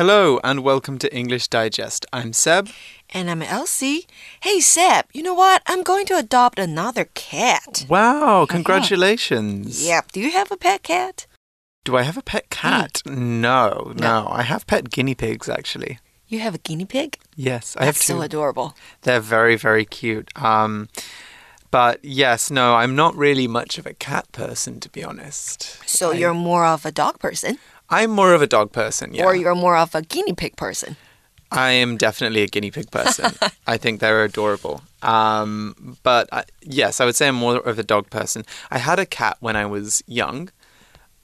Hello and welcome to English Digest. I'm Seb. And I'm Elsie. Hey, Seb, you know what? I'm going to adopt another cat. Wow, congratulations. Yep. Do you have a pet cat? Do I have a pet cat? No, no, I have pet guinea pigs actually. You have a guinea pig? Yes, I have That's two. so adorable. They're very, very cute. Um, but yes, no, I'm not really much of a cat person, to be honest. So I- you're more of a dog person, I'm more of a dog person, yeah. or you're more of a guinea pig person. I am definitely a guinea pig person. I think they're adorable. Um, but I, yes, I would say I'm more of a dog person. I had a cat when I was young,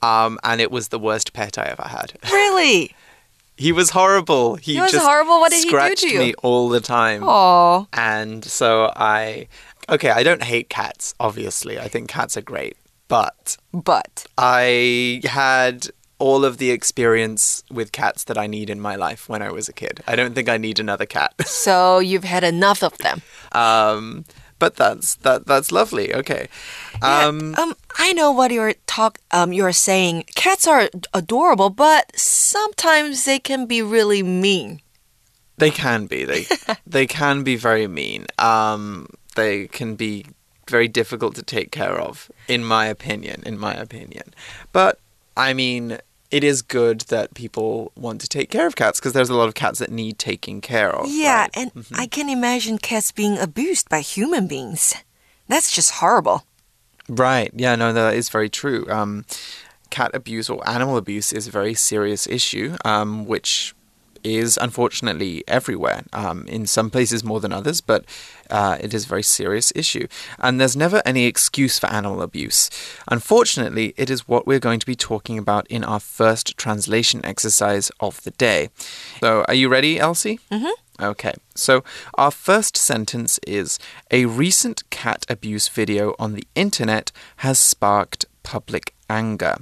um, and it was the worst pet I ever had. Really? He was horrible. He, He was just horrible? What did he do to you? me all the time. Oh. And so I, okay, I don't hate cats. Obviously, I think cats are great, but But I had all of the experience with cats that I need in my life when I was a kid. I don't think I need another cat. so you've had enough of them. um, but that's that that's lovely. Okay. Um, Um, I know what you're talk. Um, you're saying cats are adorable, but sometimes they can be really mean. they can be. They they can be very mean. Um, they can be very difficult to take care of, in my opinion. In my opinion, but I mean. It is good that people want to take care of cats because there's a lot of cats that need taking care of. Yeah, right? and I can imagine cats being abused by human beings. That's just horrible. Right. Yeah, no, that is very true. Um, cat abuse or animal abuse is a very serious issue, um, which is unfortunately everywhere. Um, in some places more than others, but uh, it is a very serious issue. And there's never any excuse for animal abuse. Unfortunately, it is what we're going to be talking about in our first translation exercise of the day. So, are you ready, Elsie? Mm-hmm. Okay, so our first sentence is A recent cat abuse video on the internet has sparked public anger.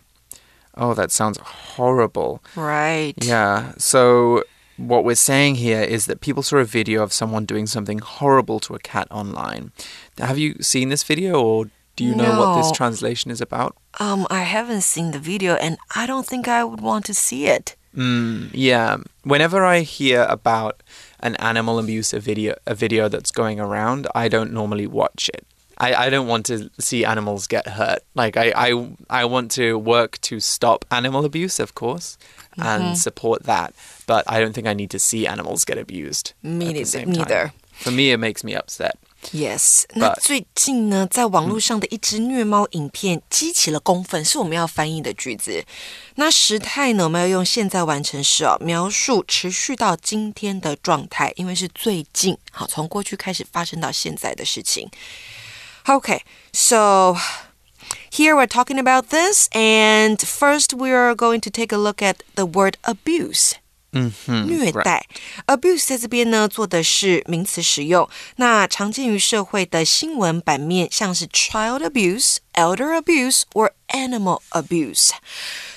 Oh, that sounds horrible. Right. Yeah, so what we're saying here is that people saw a video of someone doing something horrible to a cat online. Have you seen this video or do you know what this translation is about? Um, I haven't seen the video, and I don't think I would want to see it. Mm, yeah. Whenever I hear about an animal abuse a video a video that's going around, I don't normally watch it. I, I don't want to see animals get hurt. Like I, I I want to work to stop animal abuse, of course, and support that. But I don't think I need to see animals get abused. Me at the neither- same time. neither. For me, it makes me upset. Yes，那 But- 最近呢，在网络上的一支虐猫影片激起了公愤，是我们要翻译的句子。那时态呢，我们要用现在完成时哦，描述持续到今天的状态，因为是最近，好，从过去开始发生到现在的事情。 Okay, so here we're talking about this, and first we are going to take a look at the word abuse. 嗯哼，虐待。abuse 在这边呢做的是名词使用，那常见于社会的新闻版面，像是 child abuse、elder abuse or animal abuse.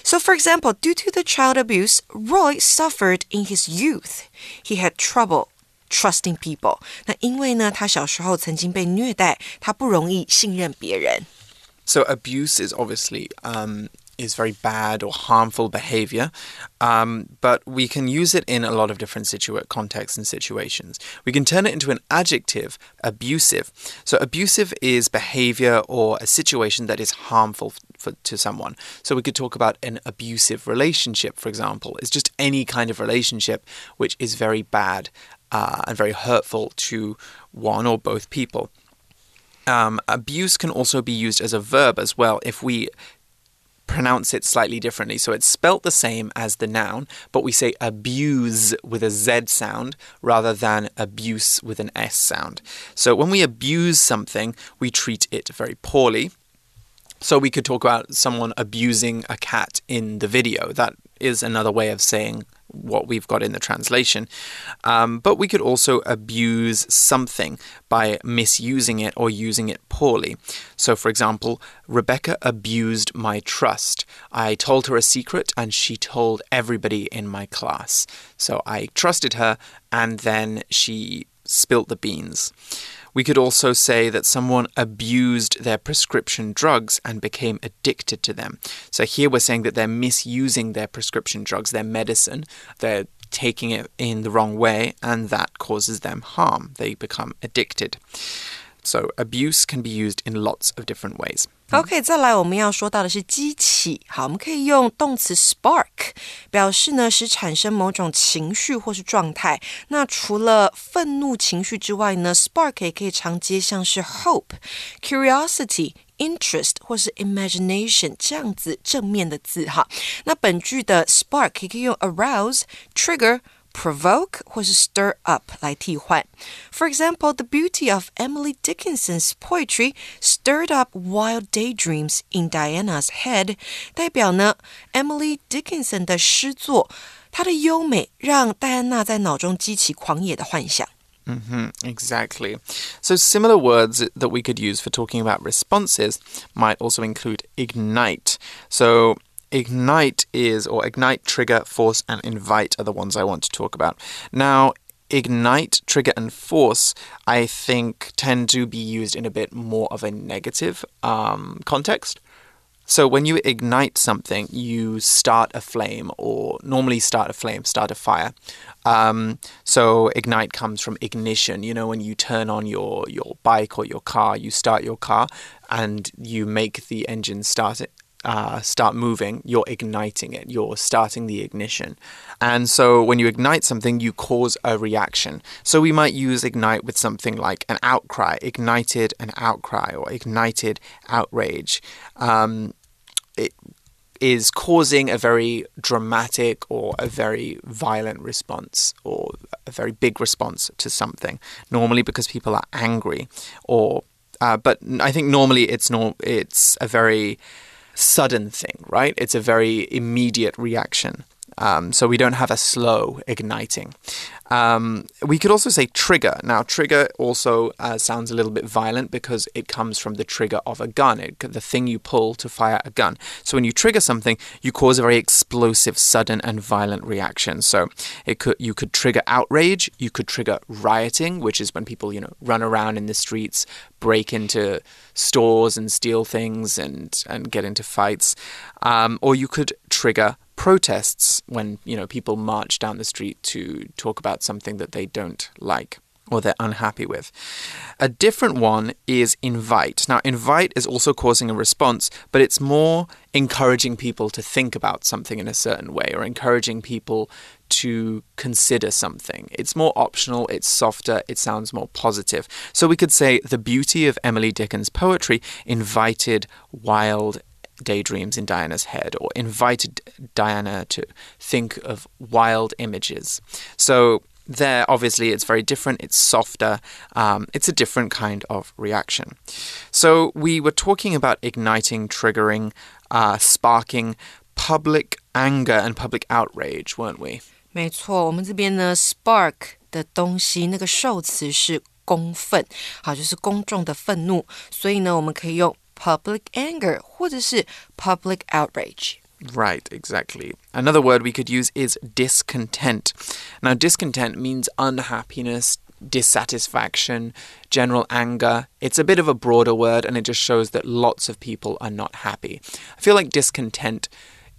So, for example, due to the child abuse, Roy suffered in his youth. He had trouble trusting people. 那因为呢，他小时候曾经被虐待，他不容易信任别人。 So abuse is obviously um, is very bad or harmful behavior, um, but we can use it in a lot of different situa- contexts and situations. We can turn it into an adjective, abusive. So abusive is behavior or a situation that is harmful for, to someone. So we could talk about an abusive relationship, for example. It's just any kind of relationship which is very bad uh, and very hurtful to one or both people. Um, abuse can also be used as a verb as well if we pronounce it slightly differently. So it's spelt the same as the noun, but we say abuse with a Z sound rather than abuse with an S sound. So when we abuse something, we treat it very poorly. So we could talk about someone abusing a cat in the video. That is another way of saying what we've got in the translation. Um, but we could also abuse something by misusing it or using it poorly. So, for example, Rebecca abused my trust. I told her a secret and she told everybody in my class. So I trusted her and then she spilt the beans. We could also say that someone abused their prescription drugs and became addicted to them. So here we're saying that they're misusing their prescription drugs, their medicine. They're taking it in the wrong way, and that causes them harm. They become addicted. So abuse can be used in lots of different ways. OK，再来我们要说到的是激起。好，我们可以用动词 spark 表示呢，使产生某种情绪或是状态。那除了愤怒情绪之外呢，spark 也可以常接像是 hope、curiosity。interest 或是 imagination 这样子正面的字哈，那本句的 spark 也可以用 arouse、trigger。provoke 或是 stir up 来替换。For example, the beauty of Emily Dickinson's poetry stirred up wild daydreams in Diana's head，代表呢 Emily Dickinson 的诗作，它的优美让戴安娜在脑中激起狂野的幻想。Mm -hmm, exactly. So, similar words that we could use for talking about responses might also include ignite. So, ignite is, or ignite, trigger, force, and invite are the ones I want to talk about. Now, ignite, trigger, and force, I think, tend to be used in a bit more of a negative um, context. So when you ignite something, you start a flame, or normally start a flame, start a fire. Um, so ignite comes from ignition. You know, when you turn on your your bike or your car, you start your car, and you make the engine start it uh, start moving, you're igniting it, you're starting the ignition. And so when you ignite something, you cause a reaction. So we might use ignite with something like an outcry, ignited an outcry, or ignited outrage. Um, it is causing a very dramatic or a very violent response or a very big response to something, normally because people are angry or uh, but I think normally it's it's a very sudden thing, right? It's a very immediate reaction. Um, so we don't have a slow igniting. Um, we could also say trigger. Now, trigger also uh, sounds a little bit violent because it comes from the trigger of a gun, it, the thing you pull to fire a gun. So when you trigger something, you cause a very explosive, sudden, and violent reaction. So it could you could trigger outrage, you could trigger rioting, which is when people you know run around in the streets, break into stores and steal things and and get into fights, um, or you could trigger protests when you know people march down the street to talk about something that they don't like or they're unhappy with. A different one is invite. Now, invite is also causing a response, but it's more encouraging people to think about something in a certain way or encouraging people to consider something. It's more optional, it's softer, it sounds more positive. So we could say the beauty of Emily Dickin's poetry invited wild daydreams in Diana's head or invited Diana to think of wild images. So there, obviously, it's very different. It's softer. Um, it's a different kind of reaction. So we were talking about igniting, triggering, uh, sparking public anger and public outrage, weren't we? 没错，我们这边呢，spark 的东西那个受词是公愤，好，就是公众的愤怒，所以呢，我们可以用 public anger 或者是 public outrage. Right, exactly. Another word we could use is discontent. Now, discontent means unhappiness, dissatisfaction, general anger. It's a bit of a broader word and it just shows that lots of people are not happy. I feel like discontent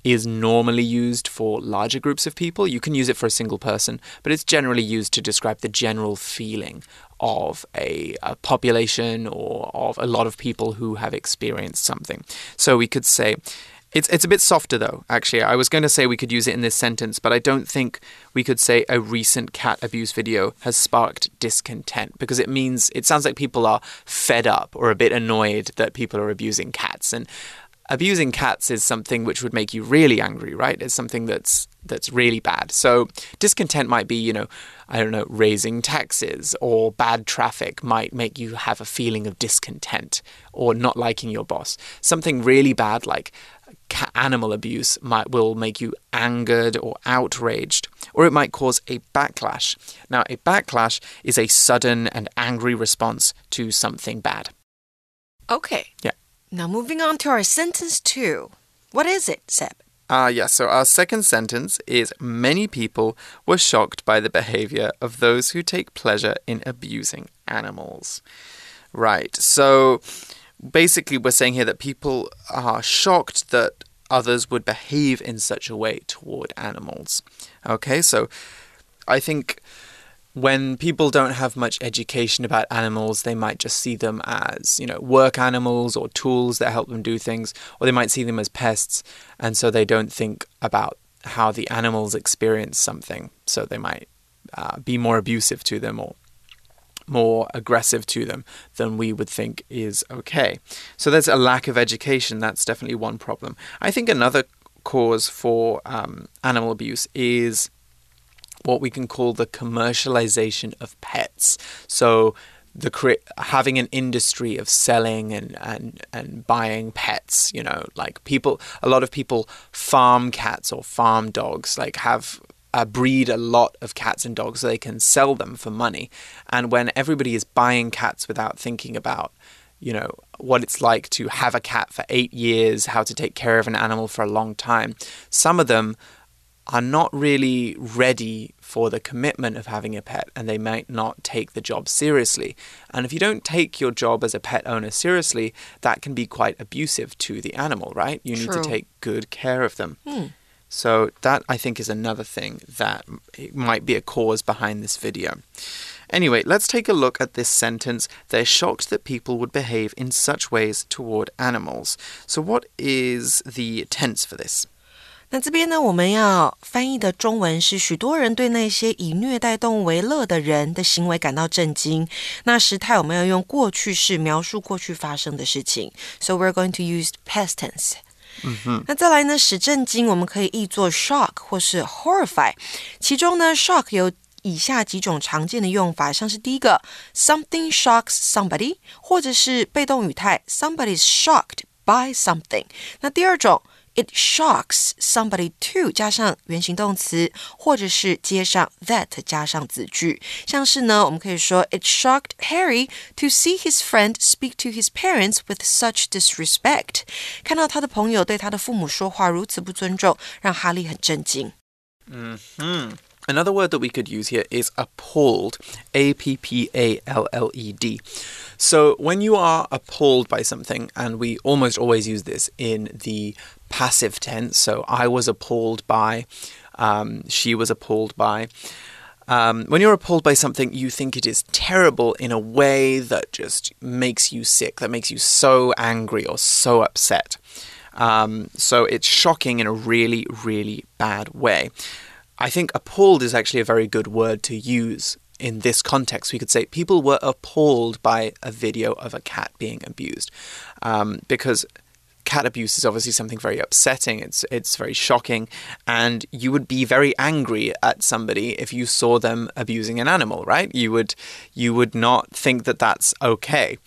is normally used for larger groups of people. You can use it for a single person, but it's generally used to describe the general feeling of a, a, population or of a lot of people who have experienced something. So we could say, it's, it's a bit softer though, actually. I was going to say we could use it in this sentence, but I don't think we could say a recent cat abuse video has sparked discontent because it means it sounds like people are fed up or a bit annoyed that people are abusing cats. And abusing cats is something which would make you really angry, right? It's something that's that's really bad. So discontent might be, you know, I don't know, raising taxes or bad traffic might make you have a feeling of discontent or not liking your boss. Something really bad like animal abuse might will make you angered or outraged or it might cause a backlash. Now, a backlash is a sudden and angry response to something bad. Okay. Yeah. Now moving on to our sentence 2. What is it, Seb? Ah, uh, yes. So our second sentence is Many people were shocked by the behavior of those who take pleasure in abusing animals. Right. So basically, we're saying here that people are shocked that others would behave in such a way toward animals. Okay, so I think when people don't have much education about animals, they might just see them as, you know, work animals or tools that help them do things, or they might see them as pests, and so they don't think about how the animals experience something. So they might uh, be more abusive to them or more aggressive to them than we would think is okay. So there's a lack of education. That's definitely one problem. I think another cause for um, animal abuse is what we can call the commercialization of pets. So the cre- having an industry of selling and, and and buying pets you know like people a lot of people farm cats or farm dogs like have uh, breed a lot of cats and dogs so they can sell them for money and when everybody is buying cats without thinking about you know what it's like to have a cat for 8 years how to take care of an animal for a long time some of them are not really ready for the commitment of having a pet and they might not take the job seriously. And if you don't take your job as a pet owner seriously, that can be quite abusive to the animal, right? You need to take good care of them. Hmm. So that I think is another thing that might be a cause behind this video. Anyway, let's take a look at this sentence. They're shocked that people would behave in such ways toward animals. So, what is the tense for this? 那这边呢，我们要翻译的中文是：许多人对那些以虐待动物为乐的人的行为感到震惊。那时态我们要用过去式描述过去发生的事情。So we're going to use past tense. 那再来呢，使震惊我们可以译作 shock 或是 horrify。其中呢，shock 有以下几种常见的用法，像是第一个，something shocks somebody，或者是被动语态，somebody's shocked by something。那第二种。It shocks somebody to 加上原形动词，或者是接上 that 加上子句。像是呢，我们可以说 It shocked Harry to see his friend speak to his parents with such disrespect。看到他的朋友对他的父母说话如此不尊重，让哈利很震惊。 Another word that we could use here is appalled. A P P A L L E D. So when you are appalled by something, and we almost always use this in the passive tense, so I was appalled by, um, she was appalled by. Um, when you're appalled by something, you think it is terrible in a way that just makes you sick, that makes you so angry or so upset. Um, so it's shocking in a really, really bad way. I think appalled is actually a very good word to use in this context. We could say people were appalled by a video of a cat being abused um, because cat abuse is obviously something very upsetting. It's it's very shocking, and you would be very angry at somebody if you saw them abusing an animal, right? You would you would not think that that's okay.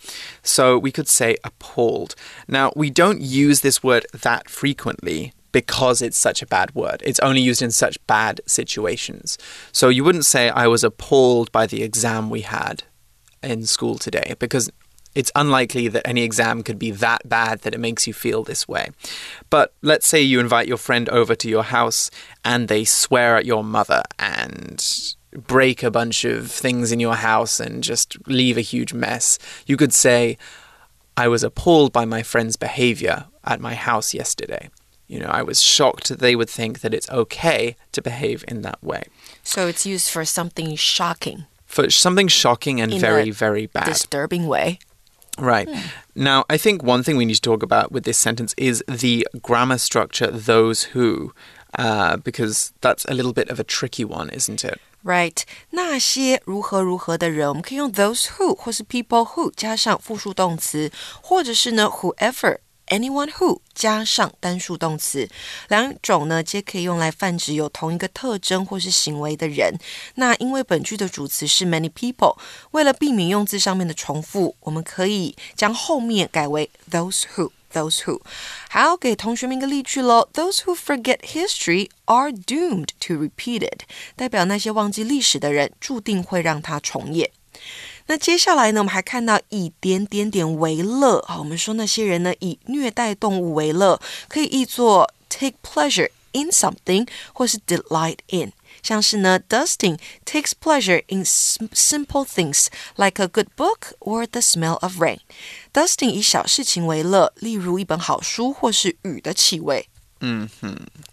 So we could say appalled. Now we don't use this word that frequently because it's such a bad word. It's only used in such bad situations. So you wouldn't say I was appalled by the exam we had in school today because it's unlikely that any exam could be that bad that it makes you feel this way. But let's say you invite your friend over to your house and they swear at your mother and break a bunch of things in your house and just leave a huge mess. You could say, I was appalled by my friend's behavior at my house yesterday. You know, I was shocked that they would think that it's okay to behave in that way. So it's used for something shocking, For something shocking and In very, very bad. disturbing way. Right. Now, I think one thing we need to talk about with this sentence is the grammar structure, those who, uh, because that's a little bit of a tricky one, isn't it? Right，那些如何如何的人，我们可以用 those who 或是 people who 加上复数动词，或者是呢 whoever。 Anyone who 加上单数动词，两种呢皆可以用来泛指有同一个特征或是行为的人。那因为本句的主词是 many people，为了避免用字上面的重复，我们可以将后面改为 those who。Those who，好，给同学们一个例句喽。Those who forget history are doomed to repeat it，代表那些忘记历史的人，注定会让它重演。那接下来呢，我们还看到以点点点为乐啊，我们说那些人呢以虐待动物为乐，可以译作 take pleasure in something 或是 delight in。像是呢，Dustin takes pleasure in simple things like a good book or the smell of rain。Dustin 以小事情为乐，例如一本好书或是雨的气味。 hmm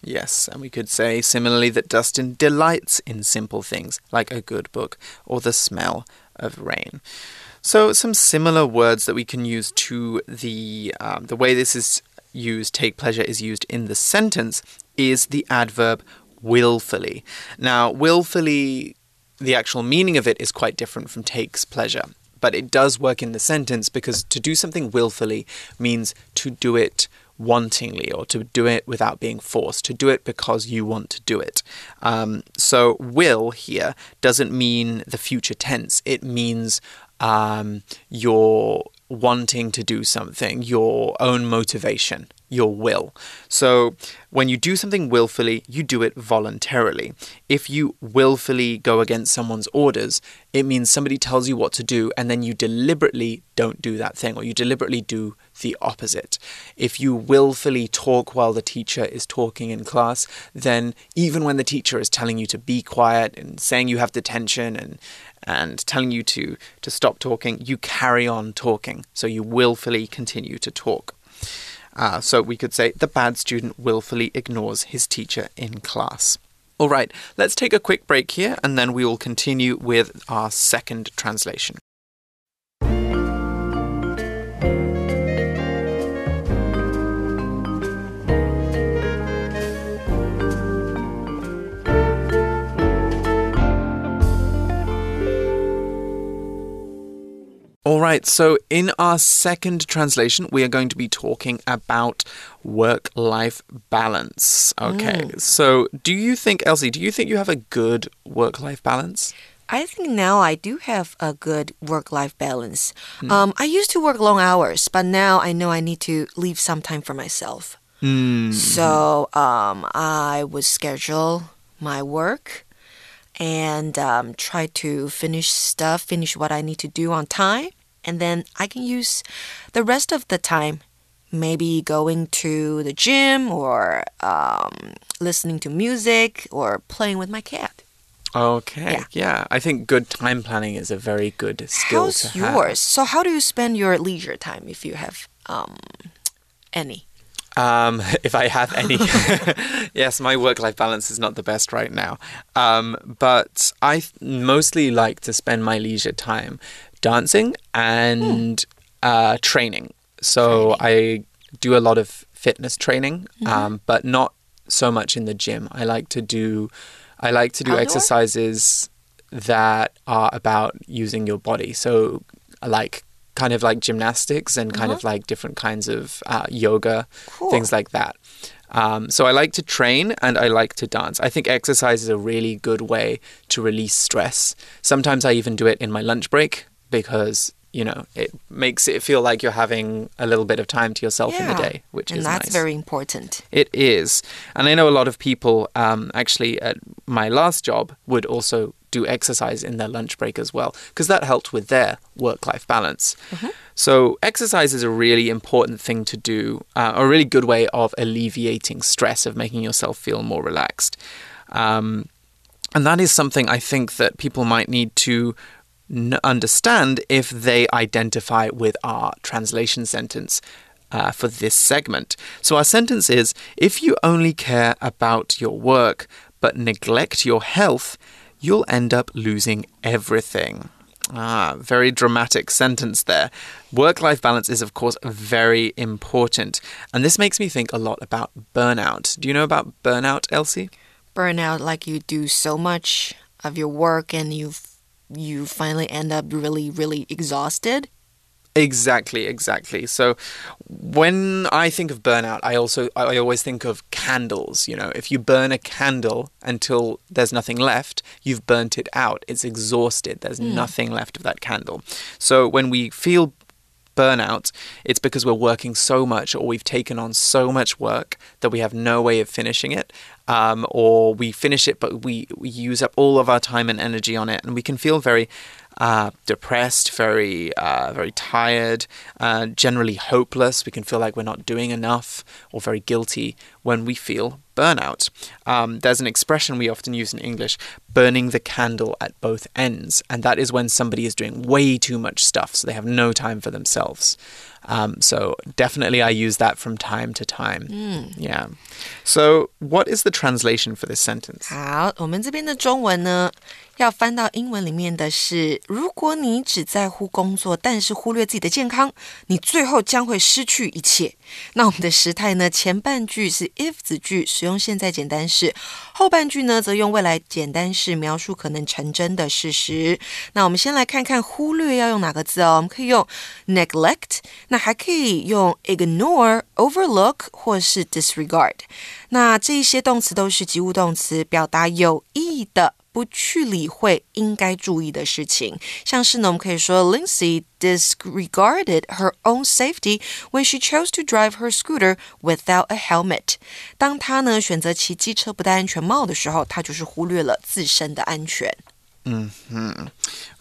Yes, and we could say similarly that Dustin delights in simple things like a good book or the smell of rain. So, some similar words that we can use to the um, the way this is used, take pleasure, is used in the sentence is the adverb willfully. Now, willfully, the actual meaning of it is quite different from takes pleasure. But it does work in the sentence because to do something willfully means to do it wantingly or to do it without being forced, to do it because you want to do it. Um, so, will here doesn't mean the future tense, it means um, your wanting to do something, your own motivation your will. So, when you do something willfully, you do it voluntarily. If you willfully go against someone's orders, it means somebody tells you what to do and then you deliberately don't do that thing or you deliberately do the opposite. If you willfully talk while the teacher is talking in class, then even when the teacher is telling you to be quiet and saying you have detention and and telling you to to stop talking, you carry on talking. So you willfully continue to talk. Uh, so we could say the bad student willfully ignores his teacher in class. All right, let's take a quick break here and then we will continue with our second translation. All right, so in our second translation, we are going to be talking about work life balance. Okay, mm. so do you think, Elsie, do you think you have a good work life balance? I think now I do have a good work life balance. Mm. Um, I used to work long hours, but now I know I need to leave some time for myself. Mm. So um, I would schedule my work and um, try to finish stuff, finish what I need to do on time and then I can use the rest of the time maybe going to the gym or um, listening to music or playing with my cat. Okay, yeah. yeah. I think good time planning is a very good skill How's to have. yours? So, how do you spend your leisure time if you have um, any? Um, if I have any. yes, my work life balance is not the best right now. Um, but I mostly like to spend my leisure time dancing and uh, training. So training. I do a lot of fitness training, mm-hmm. um, but not so much in the gym. I like to do, I like to do Outdoor? exercises that are about using your body. So like kind of like gymnastics and kind of uh-huh. like different kinds of uh, yoga, cool. things like that. Um, so I like to train and I like to dance. I think exercise is a really good way to release stress. Sometimes I even do it in my lunch break because you know it makes it feel like you're having a little bit of time to yourself yeah, in the day, which is and is that's nice. very important. It is, and I know a lot of people um, actually at my last job would also do exercise in their lunch break as well because that helped with their work-life balance. Mm-hmm. So exercise is a really important thing to do, uh, a really good way of alleviating stress, of making yourself feel more relaxed. Um, and that is something I think that people might need to understand if they identify with our translation sentence. Uh, for this segment. So, our sentence is If you only care about your work but neglect your health, you'll end up losing everything. Ah, very dramatic sentence there. Work life balance is, of course, very important. And this makes me think a lot about burnout. Do you know about burnout, Elsie? Burnout, like you do so much of your work and you've you finally end up really, really exhausted. Exactly, exactly. So when I think of burnout, I also I always think of candles, you know. If you burn a candle until there's nothing left, you've burnt it out. It's exhausted. There's mm. nothing left of that candle. So when we feel burnout, it's because we're working so much or we've taken on so much work that we have no way of finishing it. Um, or we finish it, but we, we use up all of our time and energy on it, and we can feel very uh, depressed, very uh, very tired, uh, generally hopeless. We can feel like we're not doing enough or very guilty when we feel burnout. Um, there's an expression we often use in English burning the candle at both ends, and that is when somebody is doing way too much stuff, so they have no time for themselves. Um, so definitely I use that from time to time. Yeah. So what is the translation for this sentence? 好，我们这边的中文呢，要翻到英文里面的是：如果你只在乎工作，但是忽略自己的健康，你最后将会失去一切。那我们的时态呢，前半句是 if 子句，使用现在简单式；后半句呢，则用未来简单式描述可能成真的事实。那我们先来看看忽略要用哪个字哦？我们可以用 neglect，那 还可以用 ignore、overlook 或是 disregard。那这一些动词都是及物动词，表达有意的。不去理会应该注意的事情，像是呢，我们可以说 Lindsay disregarded her own safety when she chose to drive her scooter without a helmet。当她呢选择骑机车不戴安全帽的时候，她就是忽略了自身的安全。 Mm-hmm.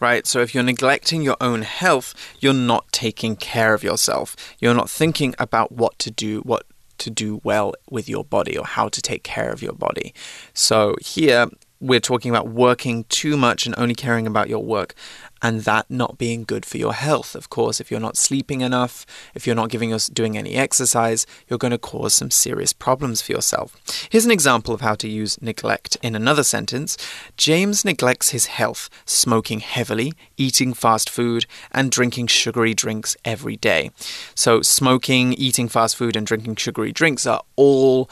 Right, so if you're neglecting your own health, you're not taking care of yourself. You're not thinking about what to do, what to do well with your body, or how to take care of your body. So here we're talking about working too much and only caring about your work, and that not being good for your health. Of course, if you're not sleeping enough, if you're not giving us doing any exercise, you're going to cause some serious problems for yourself. Here's an example of how to use neglect in another sentence. James neglects his health, smoking heavily, eating fast food, and drinking sugary drinks every day. So, smoking, eating fast food, and drinking sugary drinks are all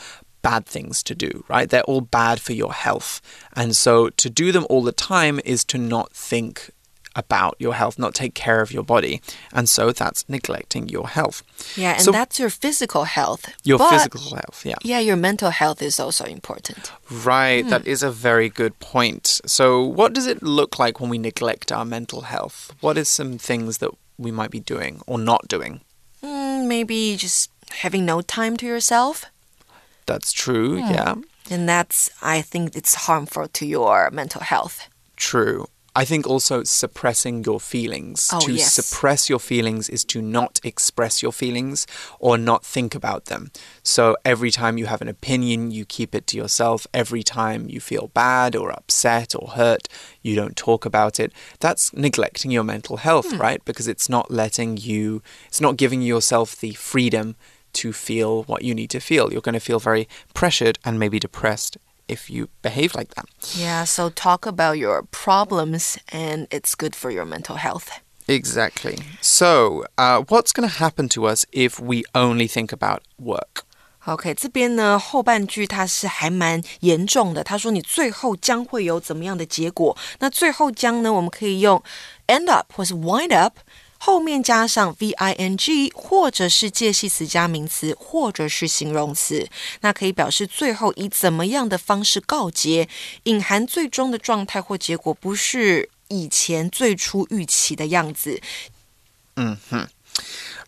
bad things to do, right? They're all bad for your health. And so to do them all the time is to not think about your health, not take care of your body. And so that's neglecting your health. Yeah, and So- that's your physical health. Your physical health, yeah. Yeah, your mental health is also important. Right, that is a very good point. So, what does it look like when we neglect our mental health? What is some things that we might be doing or not doing? Mm, maybe just having no time to yourself. That's true, yeah. And that's, I think, it's harmful to your mental health. True. I think also suppressing your feelings. Oh, to yes. suppress your feelings is to not express your feelings or not think about them. So every time you have an opinion, you keep it to yourself. Every time you feel bad or upset or hurt, you don't talk about it. That's neglecting your mental health, hmm. right? Because it's not letting you, it's not giving yourself the freedom to feel what you need to feel. You're going to feel very pressured and maybe depressed if you behave like that. Yeah, so talk about your problems, and it's good for your mental health. Exactly. So, uh, what's going to happen to us if we only think about work? OK，这边呢后半句它是还蛮严重的。他说你最后将会有怎么样的结果？那最后将呢，我们可以用 end up 或是 wind up。 后面加上 v i n g，或者是介系词加名词，或者是形容词，那可以表示最后以怎么样的方式告结，隐含最终的状态或结果不是以前最初预期的样子。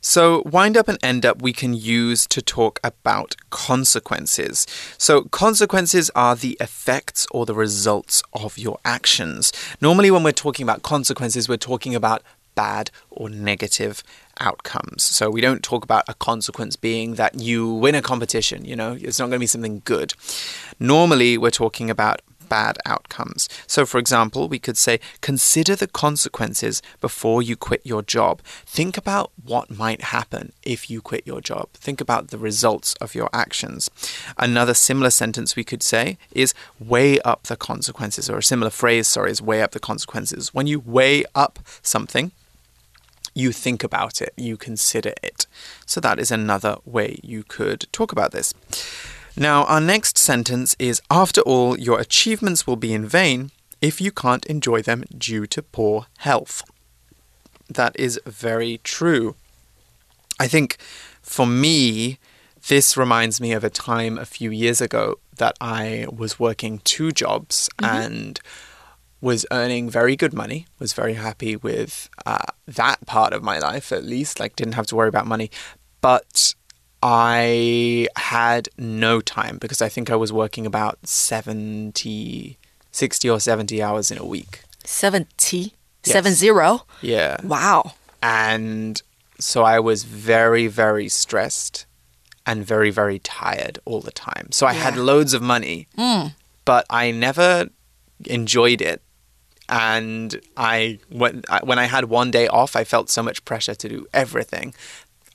So, wind up and end up we can use to talk about consequences. So, consequences are the effects or the results of your actions. Normally, when we're talking about consequences, we're talking about bad or negative outcomes. So, we don't talk about a consequence being that you win a competition, you know, it's not going to be something good. Normally, we're talking about bad outcomes. So, for example, we could say, consider the consequences before you quit your job. Think about what might happen if you quit your job. Think about the results of your actions. Another similar sentence we could say is weigh up the consequences, or a similar phrase, sorry, is weigh up the consequences. When you weigh up something, you think about it, you consider it. So that is another way you could talk about this. Now, our next sentence is After all, your achievements will be in vain if you can't enjoy them due to poor health. That is very true. I think for me, this reminds me of a time a few years ago that I was working two jobs mm-hmm. and was earning very good money, was very happy with uh, that part of my life at least, like didn't have to worry about money. But I had no time because I think I was working about 70, 60 or 70 hours in a week. Seventy, Yes. seven zero. Yeah. Wow. And so I was very, very stressed and very, very tired all the time. So I had loads of money, but I never enjoyed it. And I when I- when I had one day off, I felt so much pressure to do everything.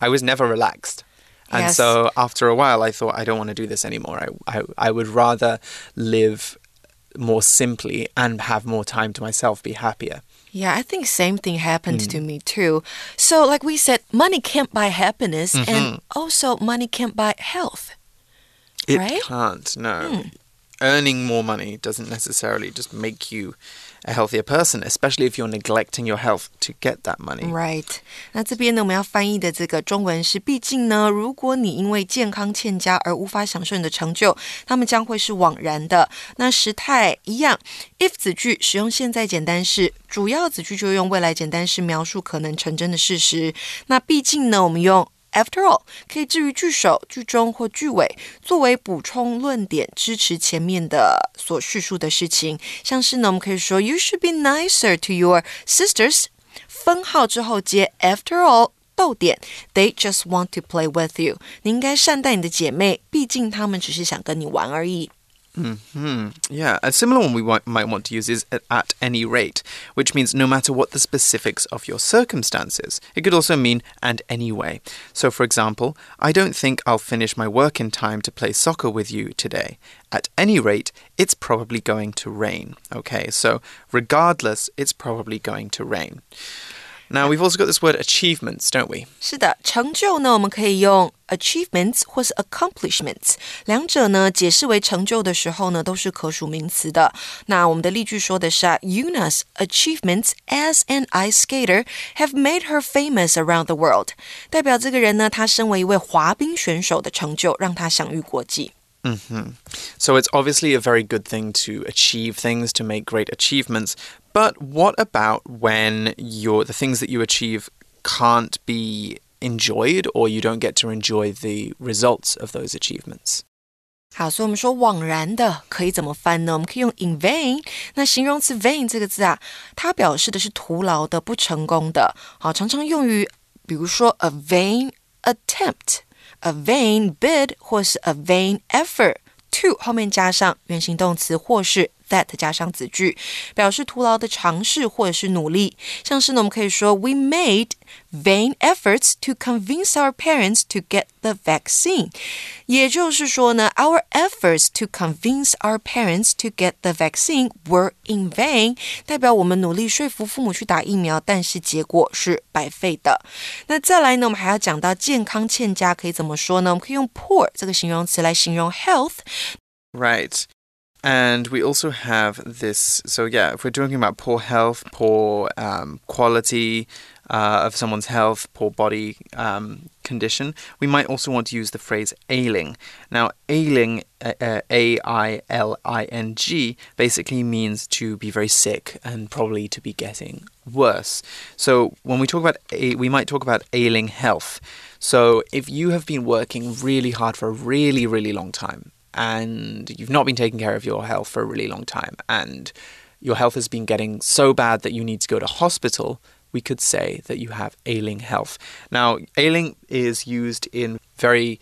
I was never relaxed. And Yes. so after a while, I thought, I don't want to do this anymore. I, I, I would rather live more simply and have more time to myself, be happier. Yeah, I think same thing happened Hmm. to me too. So, like we said, money can't buy happiness, Mm-hmm. and also money can't buy health. It Right? can't, no. Earning more money doesn't necessarily just make you a healthier person, especially if you're neglecting your health to get that money. Right，那这边呢，我们要翻译的这个中文是：毕竟呢，如果你因为健康欠佳而无法享受你的成就，他们将会是枉然的。那时态一样，if 子句使用现在简单式，主要子句就用未来简单式描述可能成真的事实。那毕竟呢，我们用 After all，可以置于句首、句中或句尾，作为补充论点，支持前面的所叙述的事情。像是呢，我们可以说 You should be nicer to your sisters。分号之后接 After all。逗点，They just want to play with you。你应该善待你的姐妹，毕竟她们只是想跟你玩而已。Hmm. Yeah, a similar one we might want to use is at, at any rate, which means no matter what the specifics of your circumstances. It could also mean and anyway. So, for example, I don't think I'll finish my work in time to play soccer with you today. At any rate, it's probably going to rain. Okay, so regardless, it's probably going to rain. Now, we've also got this word achievements, don't we? 是的，成就呢，我们可以用 achievements 或是 accomplishments，两者呢解释为成就的时候呢，都是可数名词的。那我们的例句说的是啊，Yuna's achievements as an ice skater have made her famous around the world，代表这个人呢，他身为一位滑冰选手的成就，让他享誉国际。 So it's obviously a very good thing to achieve things, to make great achievements. But what about when your the things that you achieve can't be enjoyed or you don't get to enjoy the results of those achievements? 好，所以我们说枉然的可以怎么翻呢？我们可以用 in vain。那形容词 vain 这个字啊，它表示的是徒劳的、不成功的。好，常常用于比如说 a vain attempt、a vain bid 或是 a vain effort。to 后面加上原形动词，或是 that 加上子句，表示徒劳的尝试或者是努力。像是呢，我们可以说 We made vain efforts to convince our parents to get the vaccine。也就是说呢，Our efforts to convince our parents to get the vaccine were in vain，代表我们努力说服父母去打疫苗，但是结果是白费的。那再来呢，我们还要讲到健康欠佳可以怎么说呢？我们可以用 poor 这个形容词来形容 health。 Right. And we also have this. So, yeah, if we're talking about poor health, poor um, quality uh, of someone's health, poor body um, condition, we might also want to use the phrase ailing. Now, ailing, uh, uh, A I L I N G, basically means to be very sick and probably to be getting worse. So, when we talk about, we might talk about ailing health. So, if you have been working really hard for a really, really long time, and you've not been taking care of your health for a really long time, and your health has been getting so bad that you need to go to hospital, we could say that you have ailing health. Now, ailing is used in very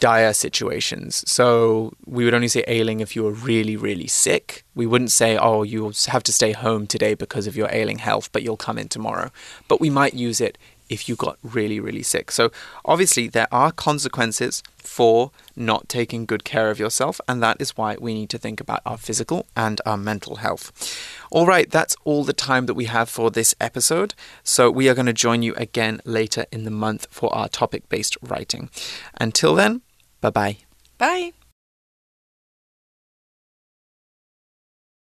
dire situations. So we would only say ailing if you were really, really sick. We wouldn't say, oh, you'll have to stay home today because of your ailing health, but you'll come in tomorrow. But we might use it if you got really, really sick. So obviously, there are consequences for not taking good care of yourself, and that is why we need to think about our physical and our mental health. All right, that's all the time that we have for this episode. So we are going to join you again later in the month for our topic based writing. Until then, bye bye. Bye.